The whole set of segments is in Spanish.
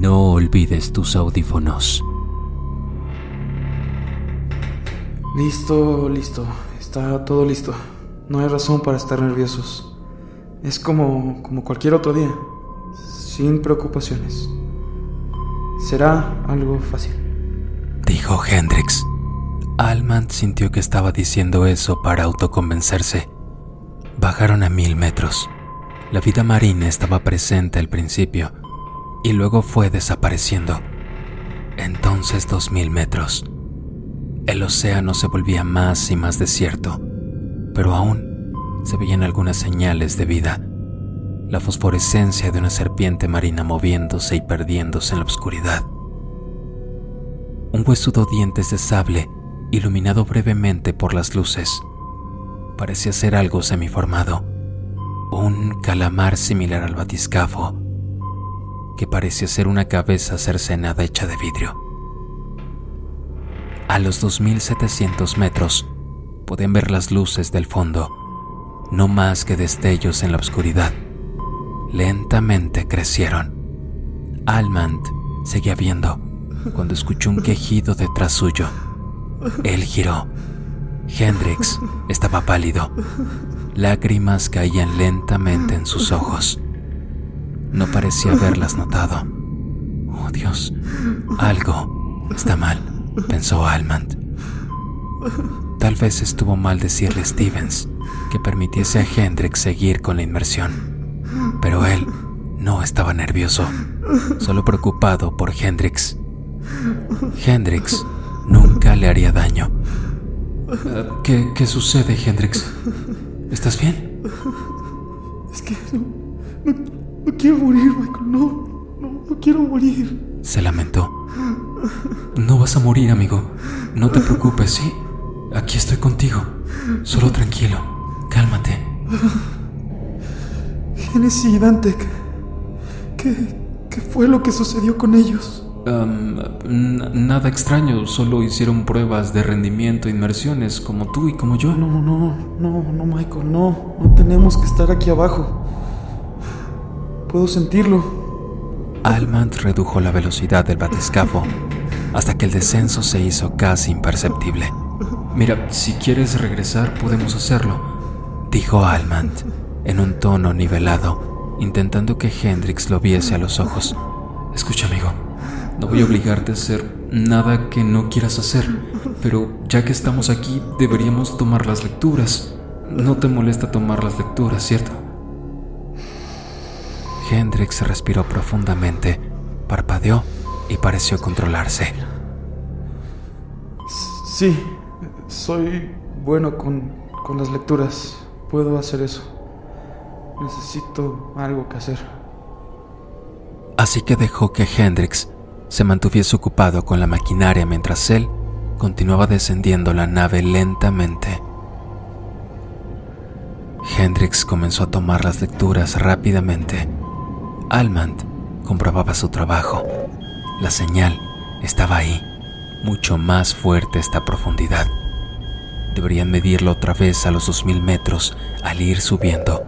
no olvides tus audífonos. Listo, listo. Está todo listo. No hay razón para estar nerviosos. Es como, como cualquier otro día, sin preocupaciones. Será algo fácil. Dijo Hendrix. Alman sintió que estaba diciendo eso para autoconvencerse. Bajaron a mil metros. La vida marina estaba presente al principio y luego fue desapareciendo. Entonces dos mil metros. El océano se volvía más y más desierto, pero aún se veían algunas señales de vida. La fosforescencia de una serpiente marina moviéndose y perdiéndose en la oscuridad. Un huesudo dientes de sable iluminado brevemente por las luces. Parecía ser algo semiformado, un calamar similar al batiscafo, que parecía ser una cabeza cercenada hecha de vidrio. A los 2700 metros pueden ver las luces del fondo, no más que destellos en la oscuridad. Lentamente crecieron. Almand seguía viendo cuando escuchó un quejido detrás suyo. Él giró. Hendrix estaba pálido. Lágrimas caían lentamente en sus ojos. No parecía haberlas notado. Oh Dios, algo está mal pensó Almand. Tal vez estuvo mal decirle a Stevens que permitiese a Hendrix seguir con la inmersión, pero él no estaba nervioso, solo preocupado por Hendrix. Hendrix nunca le haría daño. ¿Qué, qué sucede, Hendrix? ¿Estás bien? Es que quiero morir, Michael. No, no, no quiero morir. Se lamentó. No vas a morir, amigo. No te preocupes, ¿sí? Aquí estoy contigo. Solo tranquilo. Cálmate. Genesis y Dante, ¿qué, ¿qué fue lo que sucedió con ellos? nada extraño, solo hicieron pruebas de rendimiento e inmersiones como tú y como yo. No, no, no, no, no, Michael, no. No tenemos que estar aquí abajo. Puedo sentirlo. Almand redujo la velocidad del batiscafo hasta que el descenso se hizo casi imperceptible. Mira, si quieres regresar podemos hacerlo, dijo Almand en un tono nivelado, intentando que Hendrix lo viese a los ojos. Escucha, amigo, no voy a obligarte a hacer nada que no quieras hacer, pero ya que estamos aquí deberíamos tomar las lecturas. No te molesta tomar las lecturas, ¿cierto? Hendrix respiró profundamente, parpadeó y pareció controlarse. Sí, soy bueno con, con las lecturas. Puedo hacer eso. Necesito algo que hacer. Así que dejó que Hendrix se mantuviese ocupado con la maquinaria mientras él continuaba descendiendo la nave lentamente. Hendrix comenzó a tomar las lecturas rápidamente Almand comprobaba su trabajo. La señal estaba ahí, mucho más fuerte esta profundidad. Deberían medirlo otra vez a los 2000 metros al ir subiendo.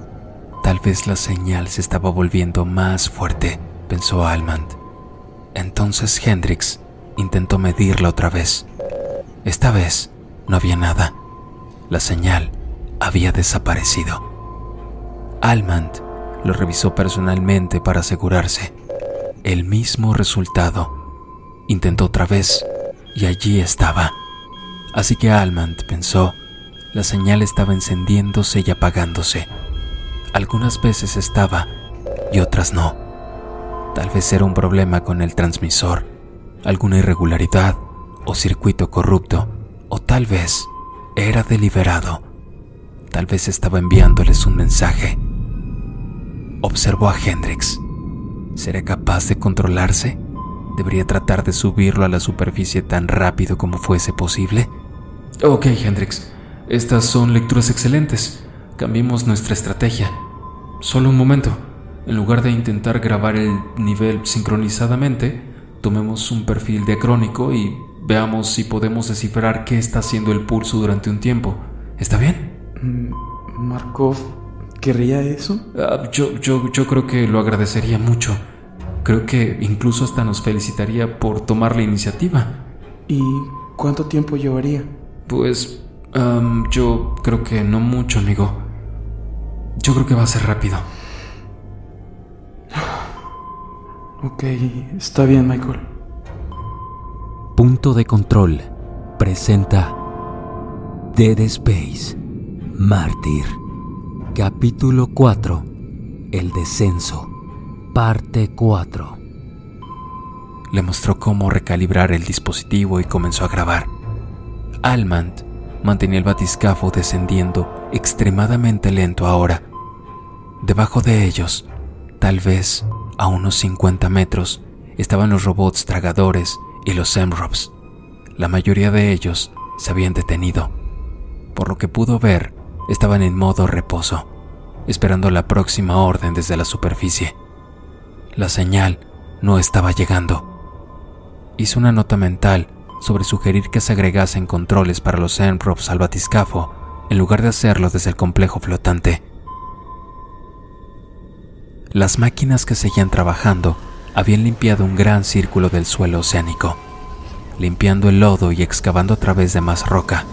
Tal vez la señal se estaba volviendo más fuerte, pensó Almand. Entonces Hendrix intentó medirla otra vez. Esta vez no había nada. La señal había desaparecido. Almand lo revisó personalmente para asegurarse. El mismo resultado. Intentó otra vez y allí estaba. Así que Almand pensó, la señal estaba encendiéndose y apagándose. Algunas veces estaba y otras no. Tal vez era un problema con el transmisor, alguna irregularidad o circuito corrupto, o tal vez era deliberado. Tal vez estaba enviándoles un mensaje Observó a Hendrix. ¿Será capaz de controlarse? ¿Debería tratar de subirlo a la superficie tan rápido como fuese posible? Ok, Hendrix. Estas son lecturas excelentes. Cambiemos nuestra estrategia. Solo un momento. En lugar de intentar grabar el nivel sincronizadamente, tomemos un perfil diacrónico y veamos si podemos descifrar qué está haciendo el pulso durante un tiempo. ¿Está bien? Mm, Markov ¿Querría eso? Ah, yo, yo, yo creo que lo agradecería mucho. Creo que incluso hasta nos felicitaría por tomar la iniciativa. ¿Y cuánto tiempo llevaría? Pues yo creo que no mucho, amigo. Yo creo que va a ser rápido. Ok, está bien, Michael. Punto de control presenta Dead Space Mártir. Capítulo 4 El descenso. Parte 4. Le mostró cómo recalibrar el dispositivo y comenzó a grabar. Almand mantenía el batiscafo descendiendo extremadamente lento ahora. Debajo de ellos, tal vez a unos 50 metros estaban los robots tragadores y los Semrops. La mayoría de ellos se habían detenido. Por lo que pudo ver, estaban en modo reposo, esperando la próxima orden desde la superficie. La señal no estaba llegando. Hizo una nota mental sobre sugerir que se agregasen controles para los Semrops al batiscafo en lugar de hacerlo desde el complejo flotante. Las máquinas que seguían trabajando habían limpiado un gran círculo del suelo oceánico, limpiando el lodo y excavando a través de más roca.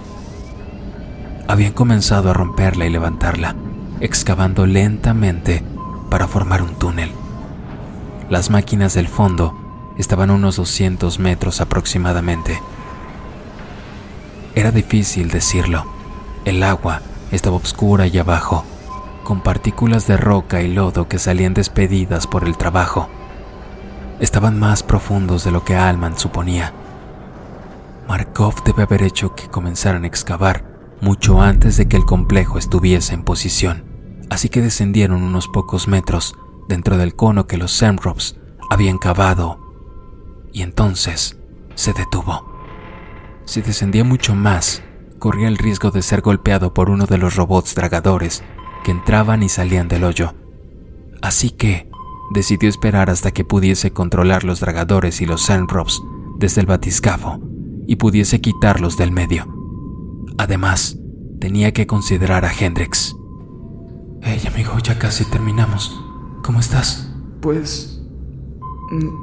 Habían comenzado a romperla y levantarla, excavando lentamente para formar un túnel. Las máquinas del fondo estaban a unos 200 metros aproximadamente. Era difícil decirlo. El agua estaba oscura y abajo, con partículas de roca y lodo que salían despedidas por el trabajo. Estaban más profundos de lo que Alman suponía. Markov debe haber hecho que comenzaran a excavar mucho antes de que el complejo estuviese en posición, así que descendieron unos pocos metros dentro del cono que los Semrops habían cavado y entonces se detuvo. Si descendía mucho más, corría el riesgo de ser golpeado por uno de los robots dragadores que entraban y salían del hoyo. Así que decidió esperar hasta que pudiese controlar los dragadores y los Sandrops desde el batiscafo y pudiese quitarlos del medio. Además, tenía que considerar a Hendrix. Hey amigo, ya casi terminamos. ¿Cómo estás? Pues...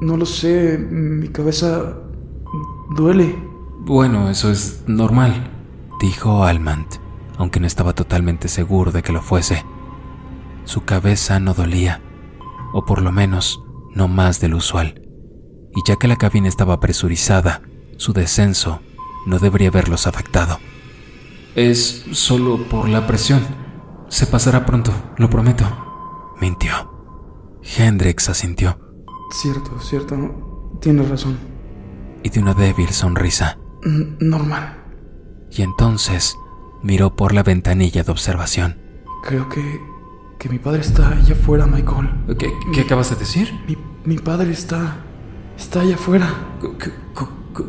No lo sé, mi cabeza duele. Bueno, eso es normal, dijo Almant aunque no estaba totalmente seguro de que lo fuese. Su cabeza no dolía, o por lo menos no más del usual, y ya que la cabina estaba presurizada, su descenso no debería haberlos afectado. Es solo por la presión. Se pasará pronto, lo prometo. Mintió. Hendrix asintió. Cierto, cierto. Tienes razón. Y de una débil sonrisa. normal. Y entonces miró por la ventanilla de observación. Creo que. que mi padre está allá afuera, Michael. ¿Qué, acabas de decir? Mi, padre está. está allá afuera.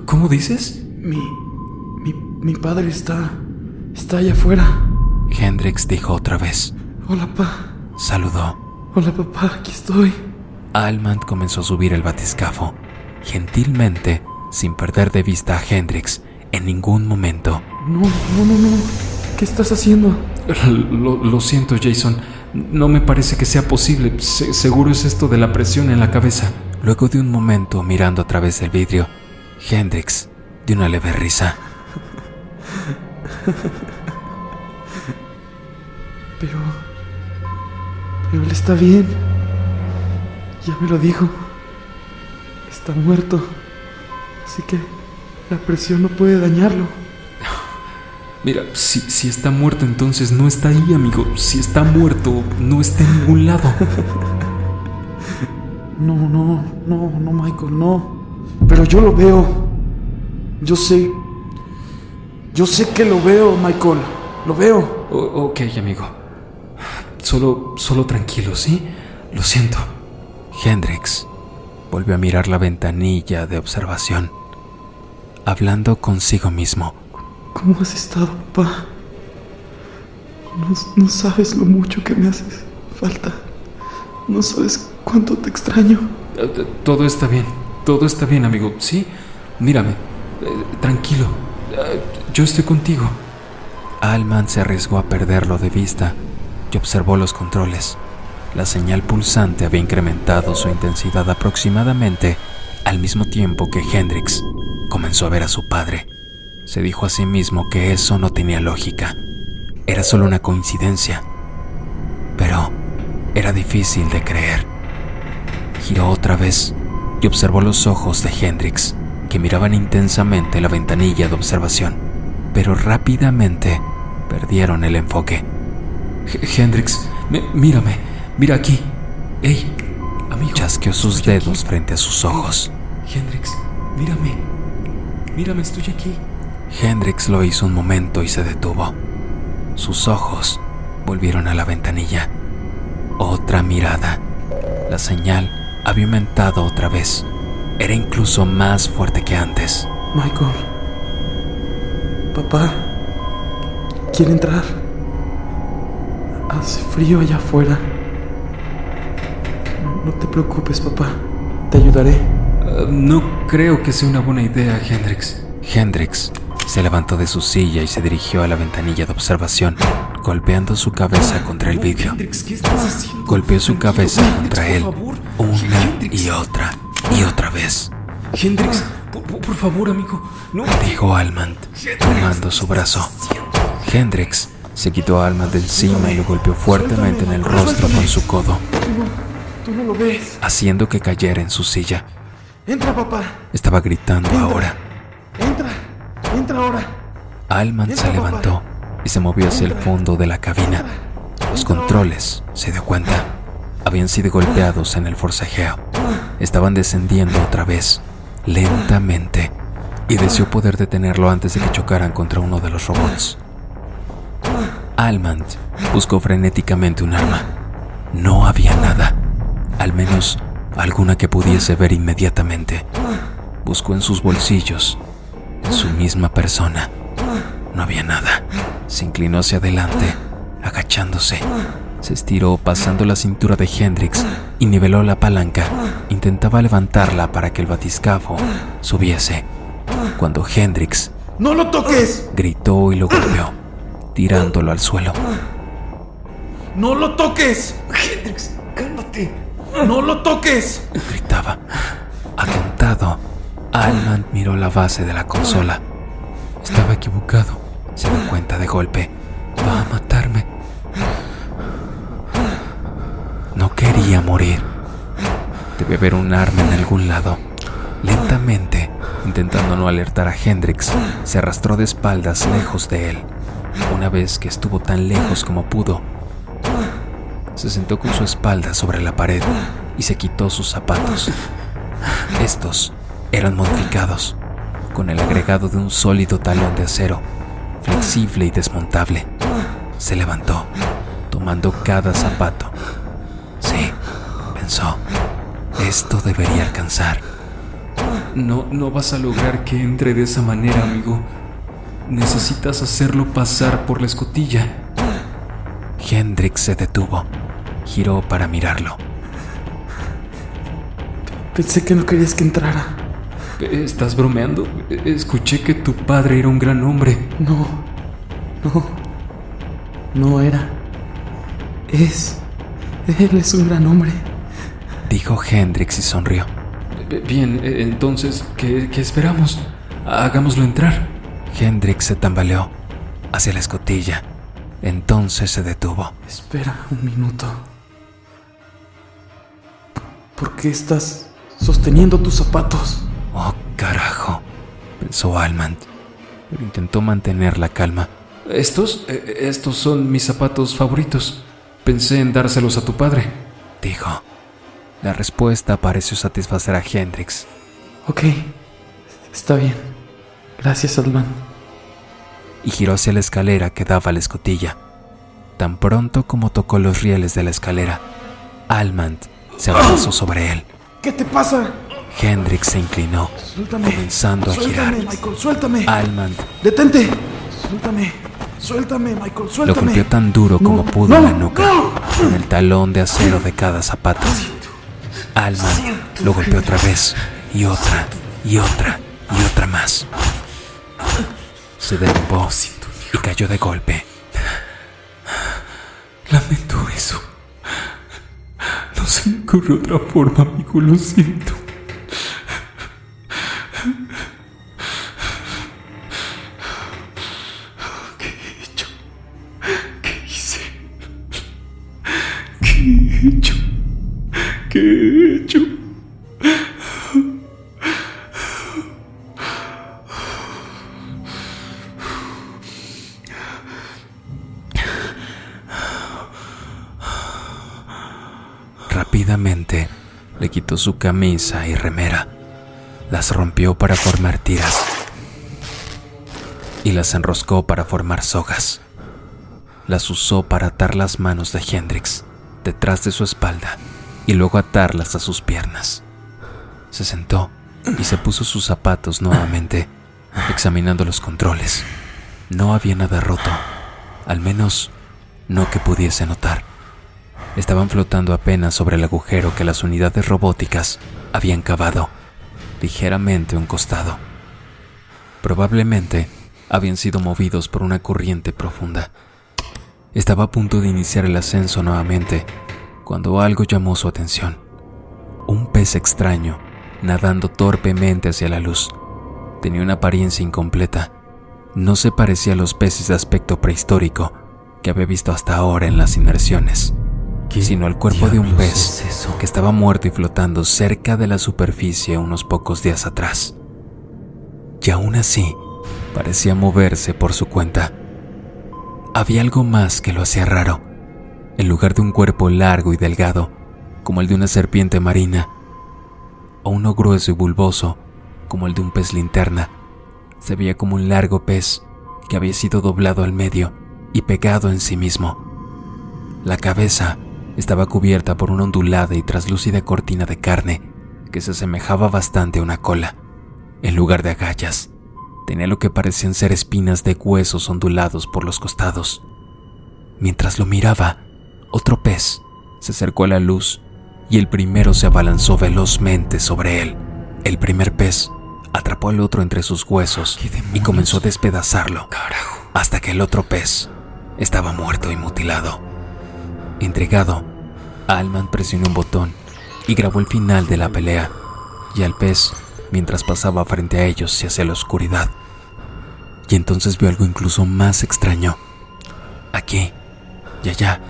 ¿Cómo dices? Mi. mi. mi padre está. Está allá afuera. Hendrix dijo otra vez. Hola, pa. Saludó. Hola, papá, aquí estoy. Almand comenzó a subir el batiscafo, gentilmente, sin perder de vista a Hendrix en ningún momento. No, no, no, no. ¿Qué estás haciendo? Lo, siento, Jason. No me parece que sea posible. seguro es esto de la presión en la cabeza. Luego de un momento mirando a través del vidrio, Hendrix dio una leve risa. Pero... Pero él está bien. Ya me lo dijo. Está muerto. Así que la presión no puede dañarlo. Mira, si, si está muerto entonces no está ahí, amigo. Si está muerto, no está en ningún lado. No, no, no, no, Michael, no. Pero yo lo veo. Yo sé. Yo sé que lo veo, Michael. Lo veo. ok, amigo. Solo, solo tranquilo, ¿sí? Lo siento. Hendrix volvió a mirar la ventanilla de observación, hablando consigo mismo. ¿Cómo has estado, papá? No, sabes lo mucho que me haces falta. No sabes cuánto te extraño. Eh, todo está bien, todo está bien, amigo. Sí, mírame, eh, tranquilo. Yo estoy contigo. Alman se arriesgó a perderlo de vista y observó los controles. La señal pulsante había incrementado su intensidad aproximadamente al mismo tiempo que Hendrix comenzó a ver a su padre. Se dijo a sí mismo que eso no tenía lógica. Era solo una coincidencia. Pero era difícil de creer. Giró otra vez y observó los ojos de Hendrix, que miraban intensamente la ventanilla de observación, pero rápidamente perdieron el enfoque. Hendrix, mírame, mira aquí. ¡Ey! Amigo. Chasqueó sus dedos frente a sus ojos. Hendrix, mírame. Mírame, estoy aquí. Hendrix lo hizo un momento y se detuvo. Sus ojos volvieron a la ventanilla. Otra mirada. La señal había aumentado otra vez. Era incluso más fuerte que antes. Michael. Papá. ¿Quiere entrar? Hace frío allá afuera. No te preocupes, papá. Te ayudaré. Uh, no creo que sea una buena idea, Hendrix. Hendrix se levantó de su silla y se dirigió a la ventanilla de observación, golpeando su cabeza contra el vidrio. Golpeó su cabeza contra él una y otra y otra vez. Hendrix, por, favor, amigo, no. Dijo Almand, tomando su brazo. Hendrix se quitó a Almand de encima y lo golpeó fuertemente en el rostro con su codo. Tú no lo ves. Haciendo que cayera en su silla. Entra, papá. Estaba gritando ahora. Entra, entra ahora. Alman se levantó y se movió hacia el fondo de la cabina. Los controles, se dio cuenta, habían sido golpeados en el forcejeo. Estaban descendiendo otra vez, lentamente, y deseó poder detenerlo antes de que chocaran contra uno de los robots. Almand buscó frenéticamente un arma. No había nada, al menos alguna que pudiese ver inmediatamente. Buscó en sus bolsillos, en su misma persona. No había nada. Se inclinó hacia adelante, agachándose. Se estiró pasando la cintura de Hendrix y niveló la palanca. Intentaba levantarla para que el batiscafo subiese. Cuando Hendrix... ¡No lo toques! Gritó y lo golpeó, tirándolo al suelo. ¡No lo toques! Hendrix, cálmate. ¡No lo toques! Gritaba. Atontado, Alman miró la base de la consola. Estaba equivocado. Se dio cuenta de golpe. Va a matarme. No quería morir. Debe haber un arma en algún lado. Lentamente, intentando no alertar a Hendrix, se arrastró de espaldas lejos de él. Una vez que estuvo tan lejos como pudo, se sentó con su espalda sobre la pared y se quitó sus zapatos. Estos eran modificados, con el agregado de un sólido talón de acero, flexible y desmontable. Se levantó, tomando cada zapato. Esto debería alcanzar. No, no vas a lograr que entre de esa manera, amigo. Necesitas hacerlo pasar por la escotilla. Hendrix se detuvo, giró para mirarlo. Pensé que no querías que entrara. ¿Estás bromeando? Escuché que tu padre era un gran hombre. No, no, no era. Es. Él es un gran hombre. Dijo Hendrix y sonrió. Bien, entonces, ¿qué, qué esperamos? Hagámoslo entrar. Hendrix se tambaleó hacia la escotilla. Entonces se detuvo. Espera un minuto. ¿Por qué estás sosteniendo tus zapatos? Oh, carajo, pensó Almand, pero intentó mantener la calma. Estos, estos son mis zapatos favoritos. Pensé en dárselos a tu padre. Dijo. La respuesta pareció satisfacer a Hendrix. Ok, está bien. Gracias, Alman. Y giró hacia la escalera que daba a la escotilla. Tan pronto como tocó los rieles de la escalera, Almand se avanzó sobre él. ¿Qué te pasa? Hendrix se inclinó, Suéltame. comenzando a girar. Suéltame, Michael, suéltame. Almand Detente. Suéltame. Suéltame, Michael, lo suéltame. golpeó tan duro como No, pudo no, en la nuca, no. con el talón de acero de cada zapato. Alman lo golpeó otra vez, y otra, y otra, y otra más. Se derrumbó y cayó de golpe. Lamento eso. ocurre otra forma, amigo, lo siento. Su camisa y remera, las rompió para formar tiras y las enroscó para formar sogas. Las usó para atar las manos de Hendrix detrás de su espalda y luego atarlas a sus piernas. Se sentó y se puso sus zapatos nuevamente, examinando los controles. No había nada roto, al menos no que pudiese notar. Estaban flotando apenas sobre el agujero que las unidades robóticas habían cavado, ligeramente un costado. Probablemente habían sido movidos por una corriente profunda. Estaba a punto de iniciar el ascenso nuevamente cuando algo llamó su atención. Un pez extraño nadando torpemente hacia la luz. Tenía una apariencia incompleta. No se parecía a los peces de aspecto prehistórico que había visto hasta ahora en las inmersiones, sino al cuerpo de un pez que estaba muerto y flotando cerca de la superficie unos pocos días atrás. Y aún así, parecía moverse por su cuenta. Había algo más que lo hacía raro. En lugar de un cuerpo largo y delgado, como el de una serpiente marina, o uno grueso y bulboso, como el de un pez linterna, se veía como un largo pez que había sido doblado al medio y pegado en sí mismo. La cabeza estaba cubierta por una ondulada y traslúcida cortina de carne que se asemejaba bastante a una cola. En lugar de agallas, tenía lo que parecían ser espinas de huesos ondulados por los costados. Mientras lo miraba, otro pez se acercó a la luz y el primero se abalanzó velozmente sobre él. El primer pez atrapó al otro entre sus huesos y comenzó a despedazarlo, hasta que el otro pez estaba muerto y mutilado. Intrigado, Alman presionó un botón y grabó el final de la pelea, y al pez, mientras pasaba frente a ellos, se hacia la oscuridad. Y entonces vio algo incluso más extraño. Aquí y allá,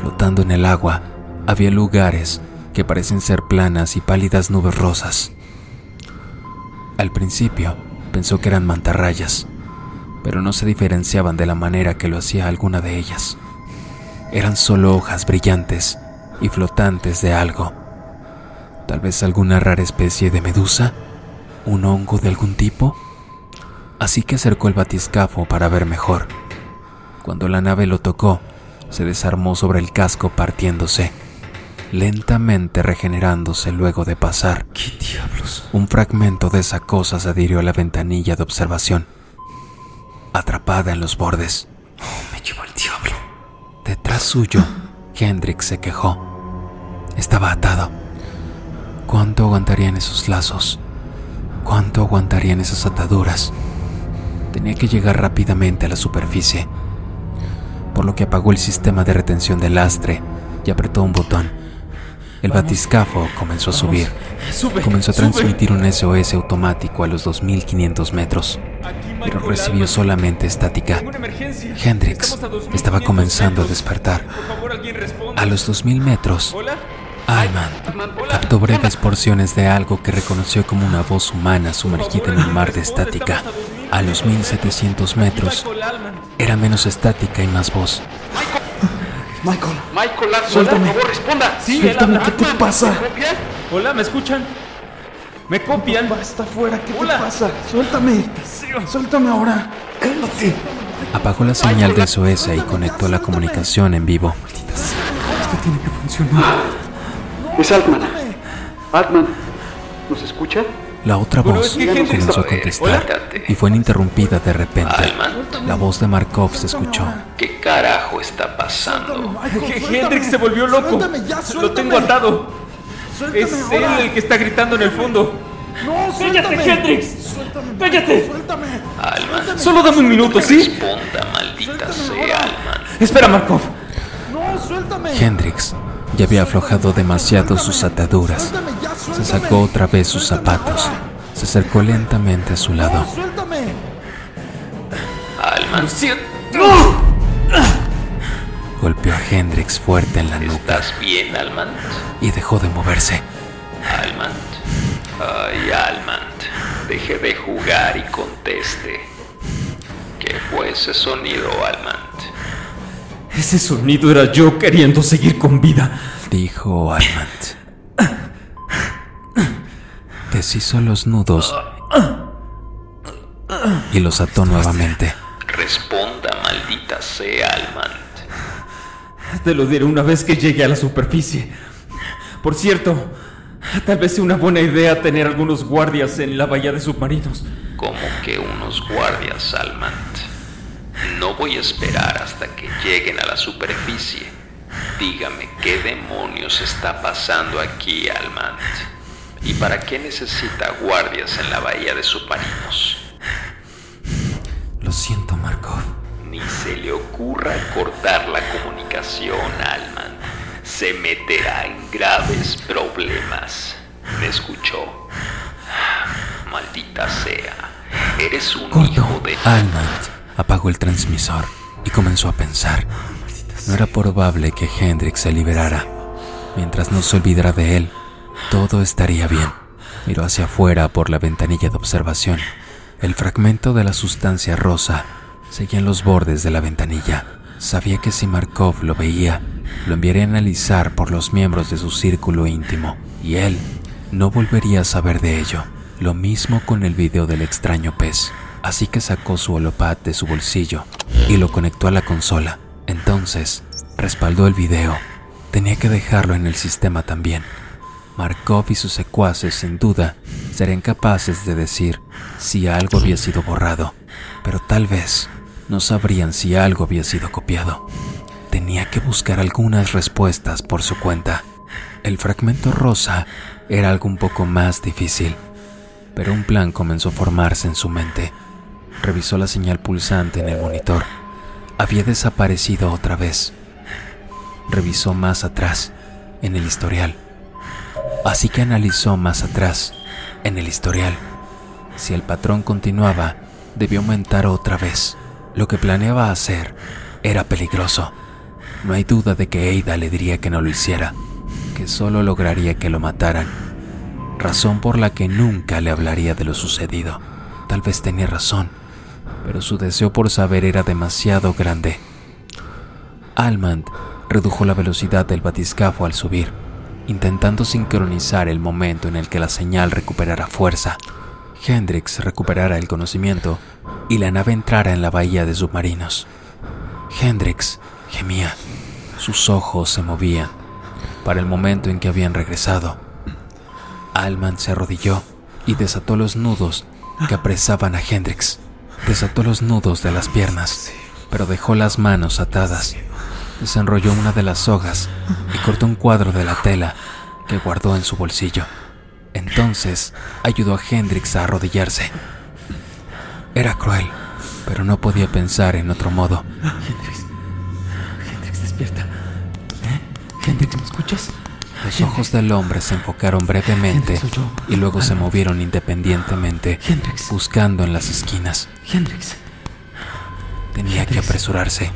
flotando en el agua, había lugares que parecen ser planas y pálidas nubes rosas. Al principio pensó que eran mantarrayas, pero no se diferenciaban de la manera que lo hacía alguna de ellas. Eran solo hojas brillantes y flotantes de algo. Tal vez alguna rara especie de medusa, un hongo de algún tipo. Así que acercó el batiscafo para ver mejor. Cuando la nave lo tocó, se desarmó sobre el casco partiéndose, lentamente regenerándose luego de pasar. ¿Qué diablos? Un fragmento de esa cosa se adhirió a la ventanilla de observación, atrapada en los bordes. Suyo, Hendrix se quejó. Estaba atado. ¿Cuánto aguantarían esos lazos? ¿Cuánto aguantarían esas ataduras? Tenía que llegar rápidamente a la superficie, por lo que apagó el sistema de retención del lastre y apretó un botón. El batiscafo comenzó a subir. Comenzó a transmitir un SOS automático a los 2500 metros, pero recibió solamente estática. Hendrix Estamos a 2500 estaba comenzando a despertar. A los 2000 metros. Alman captó breves porciones de algo que reconoció como una voz humana sumergida en un mar de estática. A los 1700 metros, era menos estática y más voz. Michael, Michael Larson, Suéltame. por favor, responda. Sí, suéltame. ¿qué te pasa? ¿Me copia? Hola, ¿me escuchan? ¿Me copian? Va, está afuera, ¿qué Hola. te pasa? Suéltame, suéltame ahora. Cálmate. Apagó la señal de SOS y conectó la comunicación en vivo. Es Altman. Altman, ¿nos escucha? La otra voz comenzó a contestar y fue interrumpida de repente. La voz de Markov se escuchó. ¿Qué carajo está pasando? Hendrix se volvió loco. Suéltame ya, Lo tengo atado. Suéltame Es él el que está gritando en el fondo. No, suéltame. ¡Cállate, Hendrix! Suéltame. ¡Cállate! Suéltame. Alman, Solo dame un minuto, ¿sí? responda, maldita sea, Alman. Espera, Markov. No, suéltame. Hendrix ya había aflojado demasiado sus ataduras. Se sacó otra vez sus zapatos. Se acercó lentamente a su lado. Alman, Golpeó a Hendrix fuerte en la nuca ¿estás bien, Alman? y dejó de moverse. Alman. Ay, Alman. Deje de jugar y conteste. ¿Qué fue ese sonido, Alman? Ese sonido era yo queriendo seguir con vida. Dijo Almant. Deshizo los nudos y los ató nuevamente. Responda, maldita sea, Alman. Te lo diré una vez que llegue a la superficie. Por cierto, tal vez sea una buena idea tener algunos guardias en la bahía de submarinos. Como que unos guardias, Almant. No voy a esperar hasta que lleguen a la superficie. Dígame qué demonios está pasando aquí, Almant. ¿Y para qué necesita guardias en la bahía de submarinos? Lo siento, Markov. Ni se le ocurra cortar la comunicación, Alman. Se meterá en graves problemas. ¿Me escuchó? Maldita sea. Eres un hijo de... Almant apagó el transmisor y comenzó a pensar. No era probable que Hendrix se liberara. Mientras no se olvidara de él, todo estaría bien. Miró hacia afuera por la ventanilla de observación. El fragmento de la sustancia rosa seguía en los bordes de la ventanilla. Sabía que si Markov lo veía, lo enviaría a analizar por los miembros de su círculo íntimo, y él no volvería a saber de ello. Lo mismo con el video del extraño pez. Así que sacó su holopad de su bolsillo y lo conectó a la consola. Entonces, respaldó el video. Tenía que dejarlo en el sistema también. Markov y sus secuaces sin duda serían capaces de decir si algo había sido borrado, pero tal vez no sabrían si algo había sido copiado. Tenía que buscar algunas respuestas por su cuenta. El fragmento rosa era algo un poco más difícil, pero un plan comenzó a formarse en su mente. Revisó la señal pulsante en el monitor. Había desaparecido otra vez. Revisó más atrás, en el historial. Así que analizó más atrás, en el historial. Si el patrón continuaba, debió aumentar otra vez. Lo que planeaba hacer era peligroso. No hay duda de que Ada le diría que no lo hiciera, que solo lograría que lo mataran. Razón por la que nunca le hablaría de lo sucedido. Tal vez tenía razón, pero su deseo por saber era demasiado grande. Almand redujo la velocidad del batiscafo al subir, intentando sincronizar el momento en el que la señal recuperara fuerza, Hendrix recuperara el conocimiento y la nave entrara en la bahía de submarinos. Hendrix gemía, sus ojos se movían para el momento en que habían regresado. Alman se arrodilló y desató los nudos que apresaban a Hendrix. Desató los nudos de las piernas, pero dejó las manos atadas. Desenrolló una de las sogas y cortó un cuadro de la tela que guardó en su bolsillo. Entonces ayudó a Hendrix a arrodillarse. Era cruel, pero no podía pensar en otro modo. Hendrix. Hendrix, despierta. ¿Eh? Hendrix, ¿me escuchas? Los ojos del hombre se enfocaron brevemente y luego se movieron independientemente, Hendrix. buscando en las esquinas. Hendrix. Tenía que apresurarse.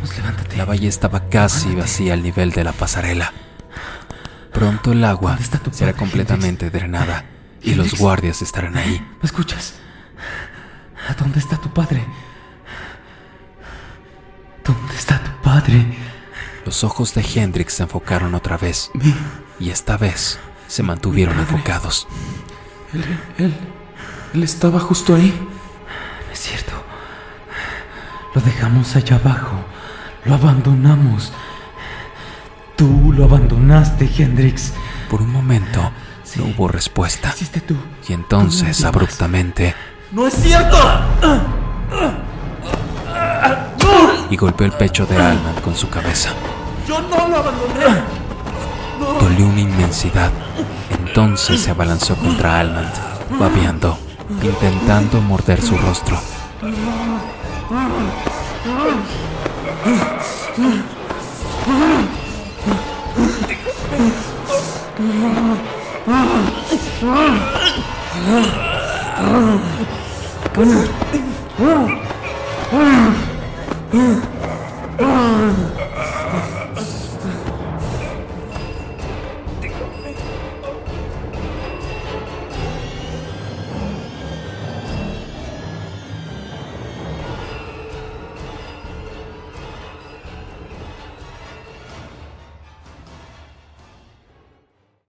La bahía estaba casi vacía al nivel de la pasarela. Pronto el agua ¿Dónde está tu será completamente drenada y los guardias estarán ahí. ¿Me escuchas? ¿A dónde está tu padre? ¿Dónde está tu padre? Los ojos de Hendrix se enfocaron otra vez y esta vez se mantuvieron enfocados. él, él, él estaba justo ahí. No es cierto. Lo dejamos allá abajo. Lo abandonamos. Tú lo abandonaste, Hendrix. Por un momento Sí. no hubo respuesta Hiciste tú. y entonces Tú abruptamente ¡No es cierto! y golpeó el pecho de Alman con su cabeza. ¡Yo no lo abandoné! Dolió una inmensidad. Entonces se abalanzó contra Almand, babeando, intentando morder su rostro. Come on.